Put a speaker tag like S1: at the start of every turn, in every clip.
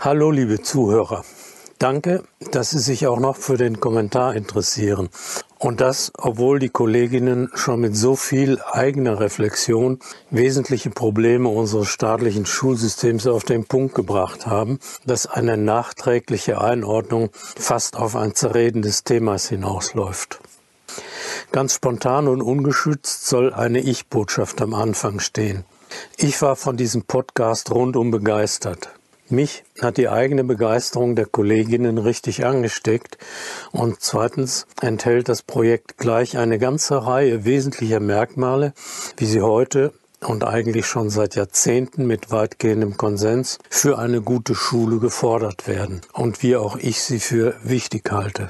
S1: Hallo, liebe Zuhörer. Danke, dass Sie sich auch noch für den Kommentar interessieren. Und das, obwohl die Kolleginnen schon mit so viel eigener Reflexion wesentliche Probleme unseres staatlichen Schulsystems auf den Punkt gebracht haben, dass eine nachträgliche Einordnung fast auf ein Zerreden des Themas hinausläuft. Ganz spontan und ungeschützt soll eine Ich-Botschaft am Anfang stehen. Ich war von diesem Podcast rundum begeistert. Mich hat die eigene Begeisterung der Kolleginnen richtig angesteckt und zweitens enthält das Projekt gleich eine ganze Reihe wesentlicher Merkmale, wie sie heute und eigentlich schon seit Jahrzehnten mit weitgehendem Konsens für eine gute Schule gefordert werden und wie auch ich sie für wichtig halte.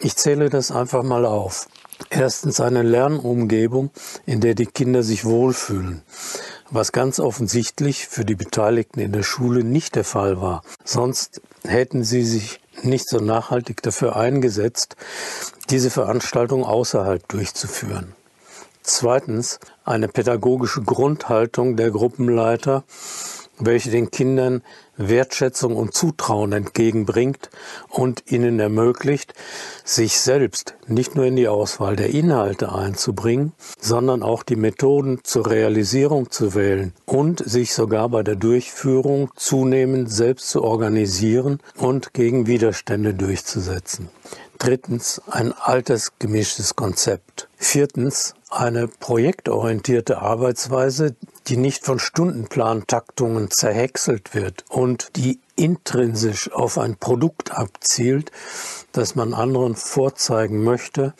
S1: Ich zähle das einfach mal auf. Erstens eine Lernumgebung, in der die Kinder sich wohlfühlen was ganz offensichtlich für die Beteiligten in der Schule nicht der Fall war. Sonst hätten sie sich nicht so nachhaltig dafür eingesetzt, diese Veranstaltung außerhalb durchzuführen. Zweitens eine pädagogische Grundhaltung der Gruppenleiter, welche den Kindern Wertschätzung und Zutrauen entgegenbringt und ihnen ermöglicht, sich selbst nicht nur in die Auswahl der Inhalte einzubringen, sondern auch die Methoden zur Realisierung zu wählen und sich sogar bei der Durchführung zunehmend selbst zu organisieren und gegen Widerstände durchzusetzen. Drittens ein altersgemischtes Konzept. Viertens eine projektorientierte Arbeitsweise, die nicht von Stundenplantaktungen zerhäckselt wird und die intrinsisch auf ein Produkt abzielt, das man anderen vorzeigen möchte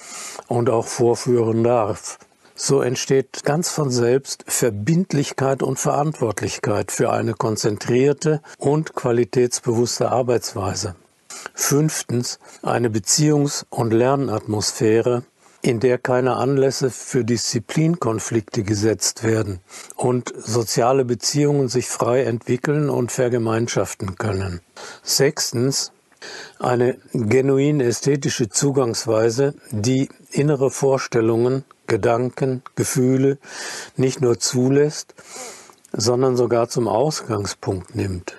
S1: und auch vorführen darf. So entsteht ganz von selbst Verbindlichkeit und Verantwortlichkeit für eine konzentrierte und qualitätsbewusste Arbeitsweise. Fünftens eine Beziehungs- und Lernatmosphäre, in der keine Anlässe für Disziplinkonflikte gesetzt werden und soziale Beziehungen sich frei entwickeln und vergemeinschaften können. Sechstens eine genuin ästhetische Zugangsweise, die innere Vorstellungen, Gedanken, Gefühle nicht nur zulässt, sondern sogar zum Ausgangspunkt nimmt.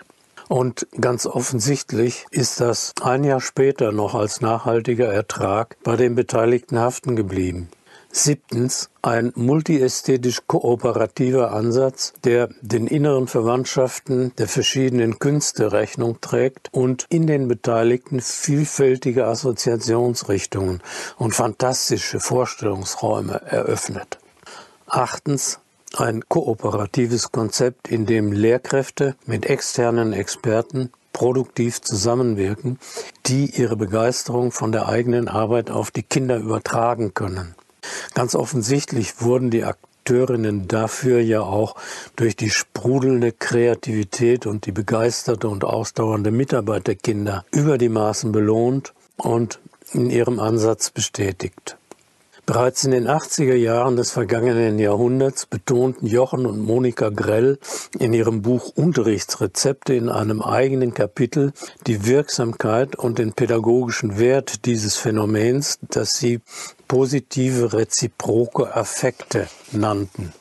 S1: Und ganz offensichtlich ist das ein Jahr später noch als nachhaltiger Ertrag bei den Beteiligten haften geblieben. Siebtens ein multiästhetisch kooperativer Ansatz, der den inneren Verwandtschaften der verschiedenen Künste Rechnung trägt und in den Beteiligten vielfältige Assoziationsrichtungen und fantastische Vorstellungsräume eröffnet. Achtens ein kooperatives Konzept, in dem Lehrkräfte mit externen Experten produktiv zusammenwirken, die ihre Begeisterung von der eigenen Arbeit auf die Kinder übertragen können. Ganz offensichtlich wurden die Akteurinnen dafür ja auch durch die sprudelnde Kreativität und die begeisterte und ausdauernde Mitarbeit der Kinder über die Maßen belohnt und in ihrem Ansatz bestätigt. Bereits in den 80er Jahren des vergangenen Jahrhunderts betonten Jochen und Monika Grell in ihrem Buch Unterrichtsrezepte in einem eigenen Kapitel die Wirksamkeit und den pädagogischen Wert dieses Phänomens, das sie positive reziproke Affekte nannten.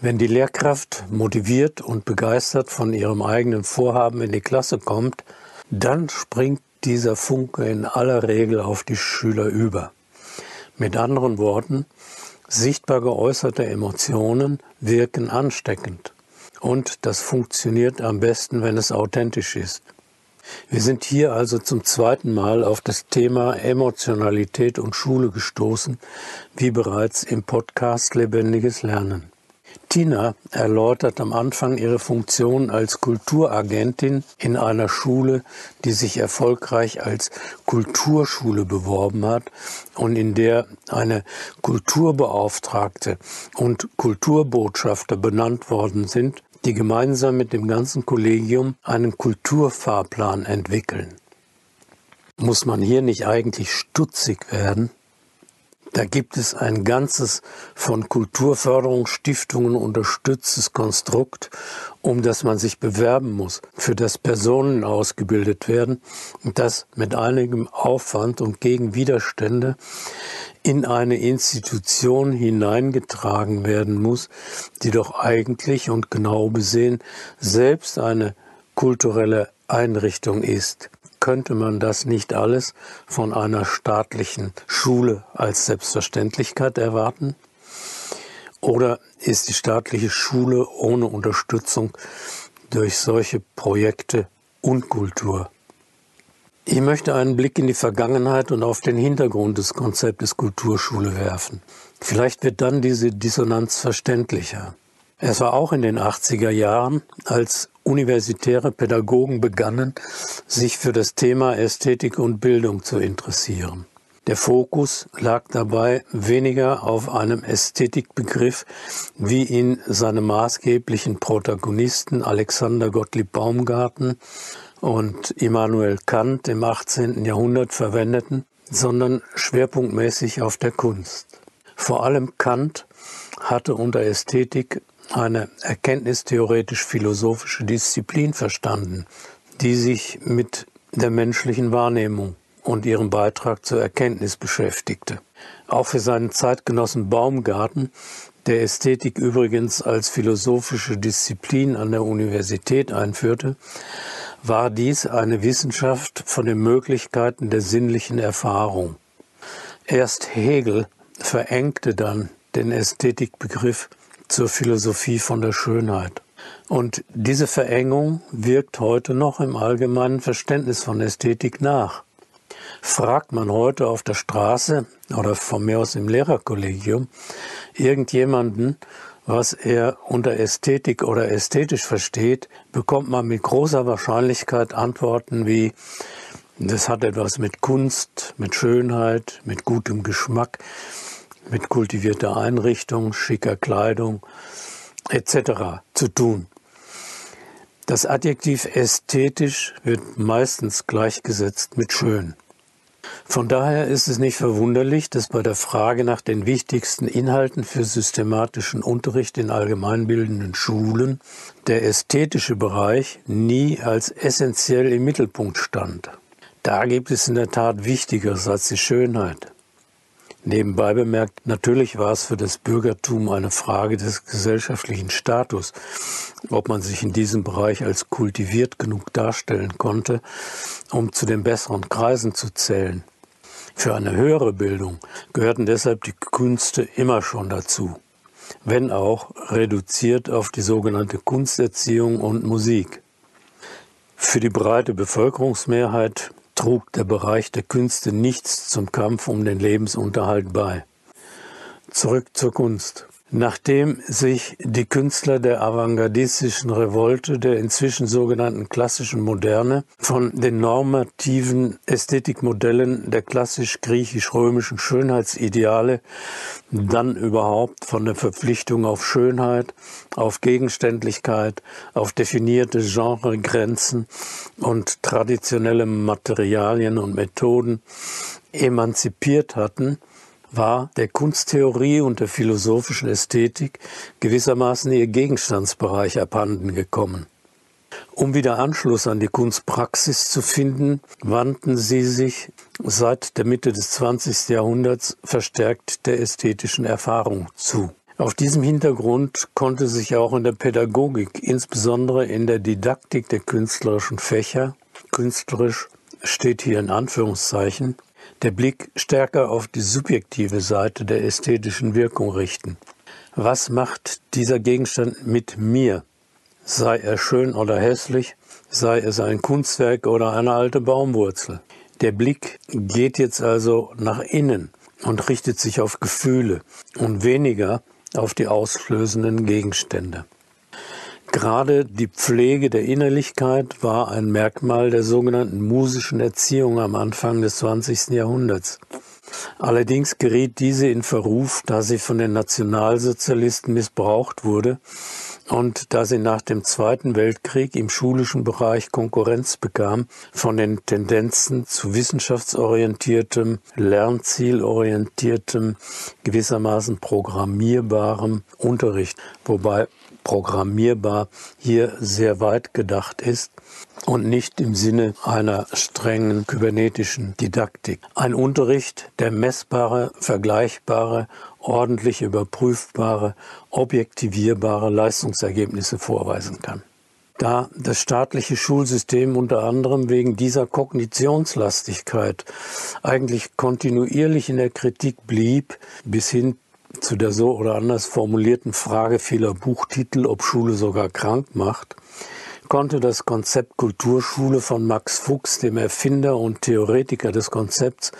S1: Wenn die Lehrkraft motiviert und begeistert von ihrem eigenen Vorhaben in die Klasse kommt, dann springt dieser Funke in aller Regel auf die Schüler über. Mit anderen Worten, sichtbar geäußerte Emotionen wirken ansteckend. Und das funktioniert am besten, wenn es authentisch ist. Wir sind hier also zum zweiten Mal auf das Thema Emotionalität und Schule gestoßen, wie bereits im Podcast Lebendiges Lernen. Tina erläutert am Anfang ihre Funktion als Kulturagentin in einer Schule, die sich erfolgreich als Kulturschule beworben hat und in der eine Kulturbeauftragte und Kulturbotschafter benannt worden sind, die gemeinsam mit dem ganzen Kollegium einen Kulturfahrplan entwickeln. Muss man hier nicht eigentlich stutzig werden? Da gibt es ein ganzes von Kulturförderungsstiftungen unterstütztes Konstrukt, um das man sich bewerben muss, für das Personen ausgebildet werden. Und das mit einigem Aufwand und gegen Widerstände in eine Institution hineingetragen werden muss, die doch eigentlich und genau besehen selbst eine kulturelle Einrichtung ist, könnte man das nicht alles von einer staatlichen Schule als Selbstverständlichkeit erwarten? Oder ist die staatliche Schule ohne Unterstützung durch solche Projekte Unkultur? Ich möchte einen Blick in die Vergangenheit und auf den Hintergrund des Konzeptes Kulturschule werfen. Vielleicht wird dann diese Dissonanz verständlicher. Es war auch in den 80er Jahren, als universitäre Pädagogen begannen, sich für das Thema Ästhetik und Bildung zu interessieren. Der Fokus lag dabei weniger auf einem Ästhetikbegriff, wie ihn seine maßgeblichen Protagonisten Alexander Gottlieb Baumgarten und Immanuel Kant im 18. Jahrhundert verwendeten, sondern schwerpunktmäßig auf der Kunst. Vor allem Kant hatte unter Ästhetik eine erkenntnistheoretisch-philosophische Disziplin verstanden, die sich mit der menschlichen Wahrnehmung und ihrem Beitrag zur Erkenntnis beschäftigte. Auch für seinen Zeitgenossen Baumgarten, der Ästhetik übrigens als philosophische Disziplin an der Universität einführte, war dies eine Wissenschaft von den Möglichkeiten der sinnlichen Erfahrung. Erst Hegel verengte dann den Ästhetikbegriff zur Philosophie von der Schönheit. Und diese Verengung wirkt heute noch im allgemeinen Verständnis von Ästhetik nach. Fragt man heute auf der Straße oder von mir aus im Lehrerkollegium irgendjemanden, was er unter Ästhetik oder ästhetisch versteht, bekommt man mit großer Wahrscheinlichkeit Antworten wie das hat etwas mit Kunst, mit Schönheit, mit gutem Geschmack, mit kultivierter Einrichtung, schicker Kleidung etc. zu tun. Das Adjektiv ästhetisch wird meistens gleichgesetzt mit schön. Von daher ist es nicht verwunderlich, dass bei der Frage nach den wichtigsten Inhalten für systematischen Unterricht in allgemeinbildenden Schulen der ästhetische Bereich nie als essentiell im Mittelpunkt stand. Da gibt es in der Tat Wichtigeres als die Schönheit. Nebenbei bemerkt, natürlich war es für das Bürgertum eine Frage des gesellschaftlichen Status, ob man sich in diesem Bereich als kultiviert genug darstellen konnte, um zu den besseren Kreisen zu zählen. Für eine höhere Bildung gehörten deshalb die Künste immer schon dazu, wenn auch reduziert auf die sogenannte Kunsterziehung und Musik. Für die breite Bevölkerungsmehrheit trug der Bereich der Künste nichts zum Kampf um den Lebensunterhalt bei. Zurück zur Kunst. Nachdem sich die Künstler der avantgardistischen Revolte, der inzwischen sogenannten klassischen Moderne, von den normativen Ästhetikmodellen der klassisch-griechisch-römischen Schönheitsideale, dann überhaupt von der Verpflichtung auf Schönheit, auf Gegenständlichkeit, auf definierte Genregrenzen und traditionelle Materialien und Methoden emanzipiert hatten, war der Kunsttheorie und der philosophischen Ästhetik gewissermaßen ihr Gegenstandsbereich abhanden gekommen. Um wieder Anschluss an die Kunstpraxis zu finden, wandten sie sich seit der Mitte des 20. Jahrhunderts verstärkt der ästhetischen Erfahrung zu. Auf diesem Hintergrund konnte sich auch in der Pädagogik, insbesondere in der Didaktik der künstlerischen Fächer, künstlerisch steht hier in Anführungszeichen, der Blick stärker auf die subjektive Seite der ästhetischen Wirkung richten. Was macht dieser Gegenstand mit mir? Sei er schön oder hässlich, sei es ein Kunstwerk oder eine alte Baumwurzel. Der Blick geht jetzt also nach innen und richtet sich auf Gefühle und weniger auf die auslösenden Gegenstände. Gerade die Pflege der Innerlichkeit war ein Merkmal der sogenannten musischen Erziehung am Anfang des 20. Jahrhunderts. Allerdings geriet diese in Verruf, da sie von den Nationalsozialisten missbraucht wurde und da sie nach dem Zweiten Weltkrieg im schulischen Bereich Konkurrenz bekam von den Tendenzen zu wissenschaftsorientiertem, lernzielorientiertem, gewissermaßen programmierbarem Unterricht, wobei programmierbar hier sehr weit gedacht ist und nicht im Sinne einer strengen kybernetischen Didaktik. Ein Unterricht, der messbare, vergleichbare, ordentlich überprüfbare, objektivierbare Leistungsergebnisse vorweisen kann. da das staatliche Schulsystem unter anderem wegen dieser Kognitionslastigkeit eigentlich kontinuierlich in der Kritik blieb, bis hin zu der so oder anders formulierten Frage vieler Buchtitel, ob Schule sogar krank macht, konnte das Konzept Kulturschule von Max Fuchs, dem Erfinder und Theoretiker des Konzepts,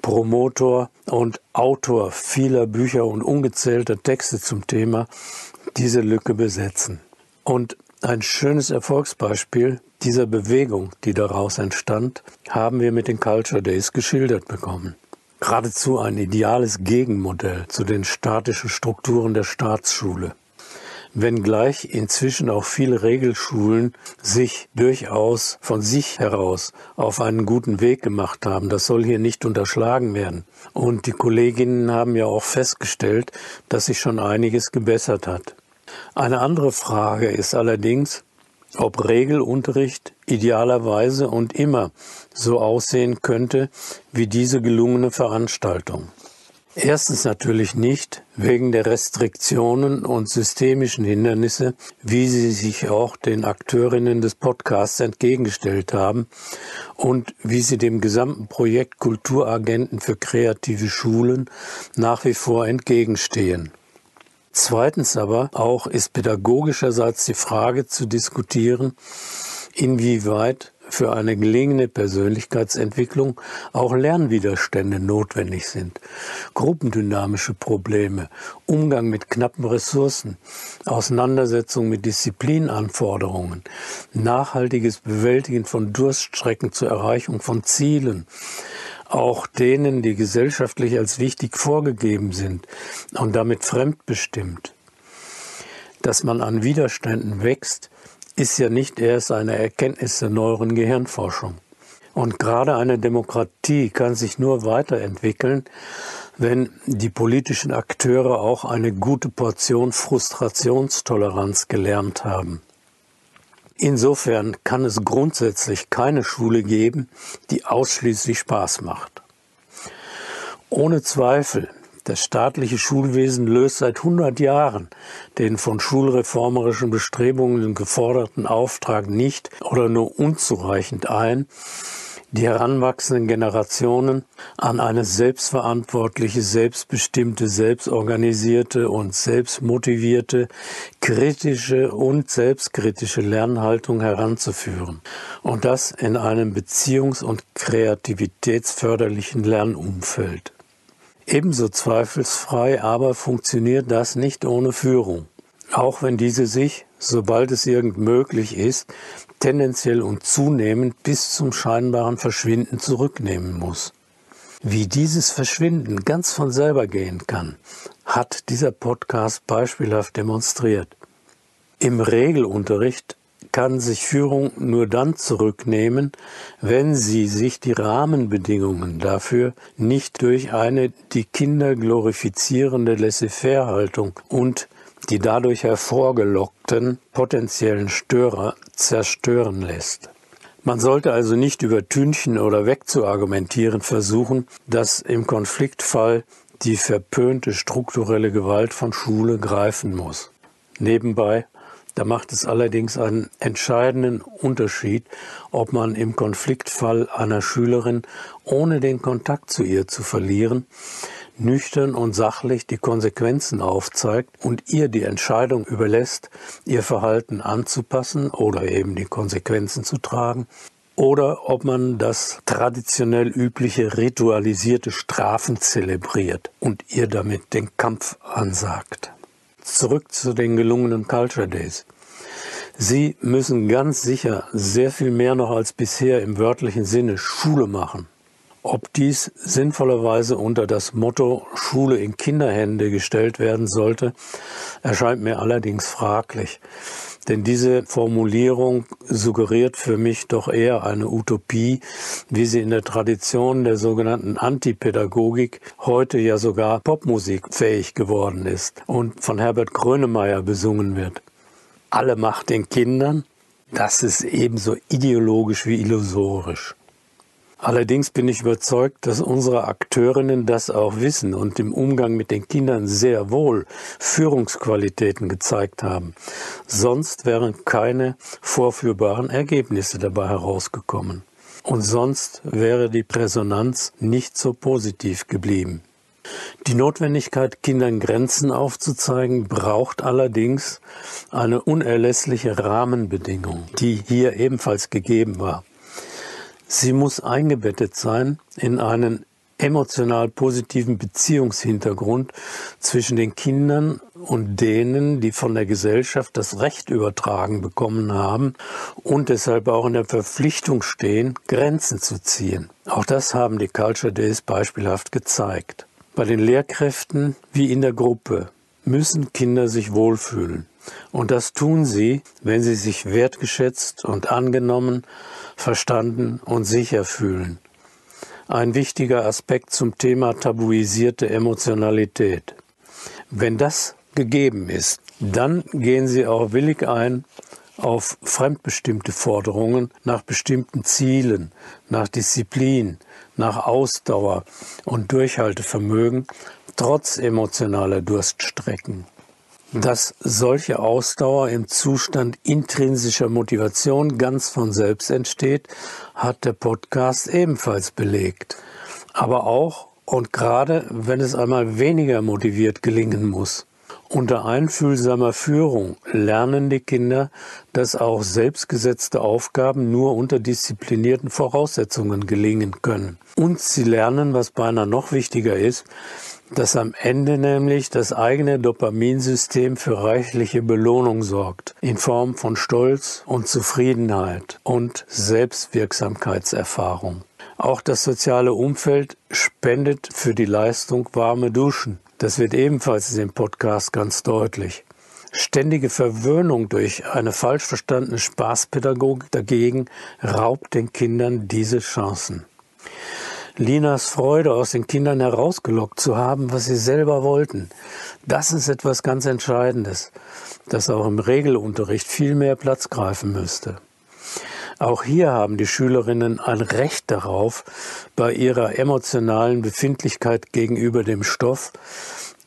S1: Promotor und Autor vieler Bücher und ungezählter Texte zum Thema, diese Lücke besetzen. Und ein schönes Erfolgsbeispiel dieser Bewegung, die daraus entstand, haben wir mit den Culture Days geschildert bekommen. Geradezu ein ideales Gegenmodell zu den statischen Strukturen der Staatsschule wenngleich inzwischen auch viele Regelschulen sich durchaus von sich heraus auf einen guten Weg gemacht haben. Das soll hier nicht unterschlagen werden. Und die Kolleginnen haben ja auch festgestellt, dass sich schon einiges gebessert hat. Eine andere Frage ist allerdings, ob Regelunterricht idealerweise und immer so aussehen könnte wie diese gelungene Veranstaltung. Erstens natürlich nicht wegen der Restriktionen und systemischen Hindernisse, wie sie sich auch den Akteurinnen des Podcasts entgegengestellt haben und wie sie dem gesamten Projekt Kulturagenten für kreative Schulen nach wie vor entgegenstehen. Zweitens aber auch ist pädagogischerseits die Frage zu diskutieren, inwieweit für eine gelingende Persönlichkeitsentwicklung auch Lernwiderstände notwendig sind. Gruppendynamische Probleme, Umgang mit knappen Ressourcen, Auseinandersetzung mit Disziplinanforderungen, nachhaltiges Bewältigen von Durststrecken zur Erreichung von Zielen, auch denen, die gesellschaftlich als wichtig vorgegeben sind und damit fremdbestimmt. Dass man an Widerständen wächst, ist ja nicht erst eine Erkenntnis der neueren Gehirnforschung. Und gerade eine Demokratie kann sich nur weiterentwickeln, wenn die politischen Akteure auch eine gute Portion Frustrationstoleranz gelernt haben. Insofern kann es grundsätzlich keine Schule geben, die ausschließlich Spaß macht. Ohne Zweifel das staatliche Schulwesen löst seit 100 Jahren den von schulreformerischen Bestrebungen geforderten Auftrag nicht oder nur unzureichend ein, die heranwachsenden Generationen an eine selbstverantwortliche, selbstbestimmte, selbstorganisierte und selbstmotivierte, kritische und selbstkritische Lernhaltung heranzuführen. Und das in einem beziehungs- und kreativitätsförderlichen Lernumfeld. Ebenso zweifelsfrei aber funktioniert das nicht ohne Führung, auch wenn diese sich, sobald es irgend möglich ist, tendenziell und zunehmend bis zum scheinbaren Verschwinden zurücknehmen muss. Wie dieses Verschwinden ganz von selber gehen kann, hat dieser Podcast beispielhaft demonstriert. Im Regelunterricht kann sich Führung nur dann zurücknehmen, wenn sie sich die Rahmenbedingungen dafür nicht durch eine die Kinder glorifizierende Laissez-faire-Haltung und die dadurch hervorgelockten potenziellen Störer zerstören lässt. Man sollte also nicht übertünchen oder wegzuargumentieren versuchen, dass im Konfliktfall die verpönte strukturelle Gewalt von Schule greifen muss. Nebenbei da macht es allerdings einen entscheidenden Unterschied, ob man im Konfliktfall einer Schülerin, ohne den Kontakt zu ihr zu verlieren, nüchtern und sachlich die Konsequenzen aufzeigt und ihr die Entscheidung überlässt, ihr Verhalten anzupassen oder eben die Konsequenzen zu tragen, oder ob man das traditionell übliche ritualisierte Strafen zelebriert und ihr damit den Kampf ansagt. Zurück zu den gelungenen Culture Days. Sie müssen ganz sicher sehr viel mehr noch als bisher im wörtlichen Sinne Schule machen. Ob dies sinnvollerweise unter das Motto Schule in Kinderhände gestellt werden sollte, erscheint mir allerdings fraglich. Denn diese Formulierung suggeriert für mich doch eher eine Utopie, wie sie in der Tradition der sogenannten Antipädagogik heute ja sogar Popmusik fähig geworden ist und von Herbert Grönemeyer besungen wird. Alle Macht den Kindern, das ist ebenso ideologisch wie illusorisch. Allerdings bin ich überzeugt, dass unsere Akteurinnen das auch wissen und im Umgang mit den Kindern sehr wohl Führungsqualitäten gezeigt haben. Sonst wären keine vorführbaren Ergebnisse dabei herausgekommen. Und sonst wäre die Resonanz nicht so positiv geblieben. Die Notwendigkeit, Kindern Grenzen aufzuzeigen, braucht allerdings eine unerlässliche Rahmenbedingung, die hier ebenfalls gegeben war. Sie muss eingebettet sein in einen emotional positiven Beziehungshintergrund zwischen den Kindern und denen, die von der Gesellschaft das Recht übertragen bekommen haben und deshalb auch in der Verpflichtung stehen, Grenzen zu ziehen. Auch das haben die Culture Days beispielhaft gezeigt. Bei den Lehrkräften wie in der Gruppe müssen Kinder sich wohlfühlen. Und das tun sie, wenn sie sich wertgeschätzt und angenommen, verstanden und sicher fühlen. Ein wichtiger Aspekt zum Thema tabuisierte Emotionalität. Wenn das gegeben ist, dann gehen sie auch willig ein auf fremdbestimmte Forderungen nach bestimmten Zielen, nach Disziplin, nach Ausdauer und Durchhaltevermögen, trotz emotionaler Durststrecken. Dass solche Ausdauer im Zustand intrinsischer Motivation ganz von selbst entsteht, hat der Podcast ebenfalls belegt. Aber auch und gerade wenn es einmal weniger motiviert gelingen muss. Unter einfühlsamer Führung lernen die Kinder, dass auch selbstgesetzte Aufgaben nur unter disziplinierten Voraussetzungen gelingen können. Und sie lernen, was beinahe noch wichtiger ist, dass am Ende nämlich das eigene Dopaminsystem für reichliche Belohnung sorgt, in Form von Stolz und Zufriedenheit und Selbstwirksamkeitserfahrung. Auch das soziale Umfeld spendet für die Leistung warme Duschen. Das wird ebenfalls in dem Podcast ganz deutlich. Ständige Verwöhnung durch eine falsch verstandene Spaßpädagogik dagegen raubt den Kindern diese Chancen. Linas Freude aus den Kindern herausgelockt zu haben, was sie selber wollten. Das ist etwas ganz Entscheidendes, das auch im Regelunterricht viel mehr Platz greifen müsste. Auch hier haben die Schülerinnen ein Recht darauf, bei ihrer emotionalen Befindlichkeit gegenüber dem Stoff,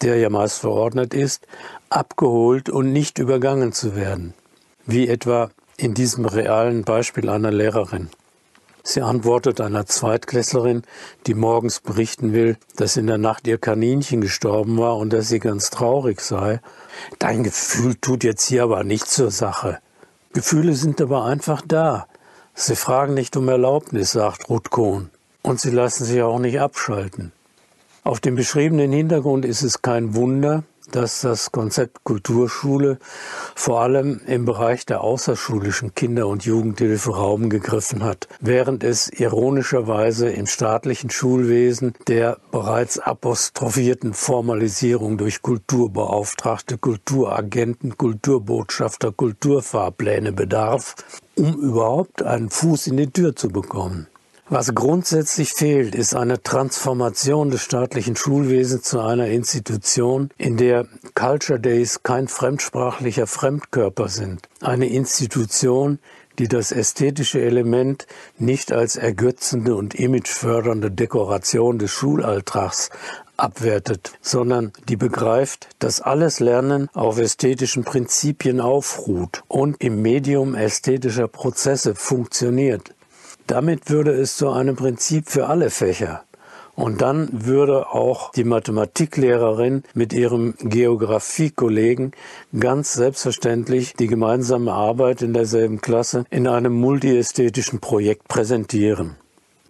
S1: der ja meist verordnet ist, abgeholt und nicht übergangen zu werden. Wie etwa in diesem realen Beispiel einer Lehrerin. Sie antwortet einer Zweitklässlerin, die morgens berichten will, dass in der Nacht ihr Kaninchen gestorben war und dass sie ganz traurig sei. Dein Gefühl tut jetzt hier aber nicht zur Sache. Gefühle sind aber einfach da. Sie fragen nicht um Erlaubnis, sagt Ruth Kohn. Und sie lassen sich auch nicht abschalten. Auf dem beschriebenen Hintergrund ist es kein Wunder, dass das Konzept Kulturschule vor allem im Bereich der außerschulischen Kinder- und Jugendhilfe Raum gegriffen hat, während es ironischerweise im staatlichen Schulwesen der bereits apostrophierten Formalisierung durch Kulturbeauftragte, Kulturagenten, Kulturbotschafter, Kulturfahrpläne bedarf, um überhaupt einen Fuß in die Tür zu bekommen. Was grundsätzlich fehlt, ist eine Transformation des staatlichen Schulwesens zu einer Institution, in der Culture Days kein fremdsprachlicher Fremdkörper sind. Eine Institution, die das ästhetische Element nicht als ergötzende und imagefördernde Dekoration des Schulalltags abwertet, sondern die begreift, dass alles Lernen auf ästhetischen Prinzipien aufruht und im Medium ästhetischer Prozesse funktioniert. Damit würde es zu einem Prinzip für alle Fächer. Und dann würde auch die Mathematiklehrerin mit ihrem Geografiekollegen ganz selbstverständlich die gemeinsame Arbeit in derselben Klasse in einem multiästhetischen Projekt präsentieren.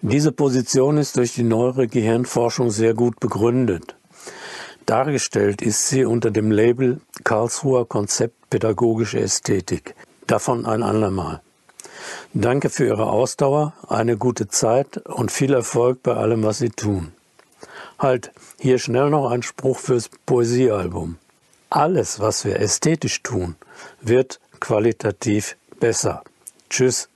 S1: Diese Position ist durch die neuere Gehirnforschung sehr gut begründet. Dargestellt ist sie unter dem Label Karlsruher Konzept Pädagogische Ästhetik. Davon ein andermal. Danke für Ihre Ausdauer, eine gute Zeit und viel Erfolg bei allem, was Sie tun. Halt, hier schnell noch ein Spruch fürs Poesiealbum. Alles, was wir ästhetisch tun, wird qualitativ besser. Tschüss.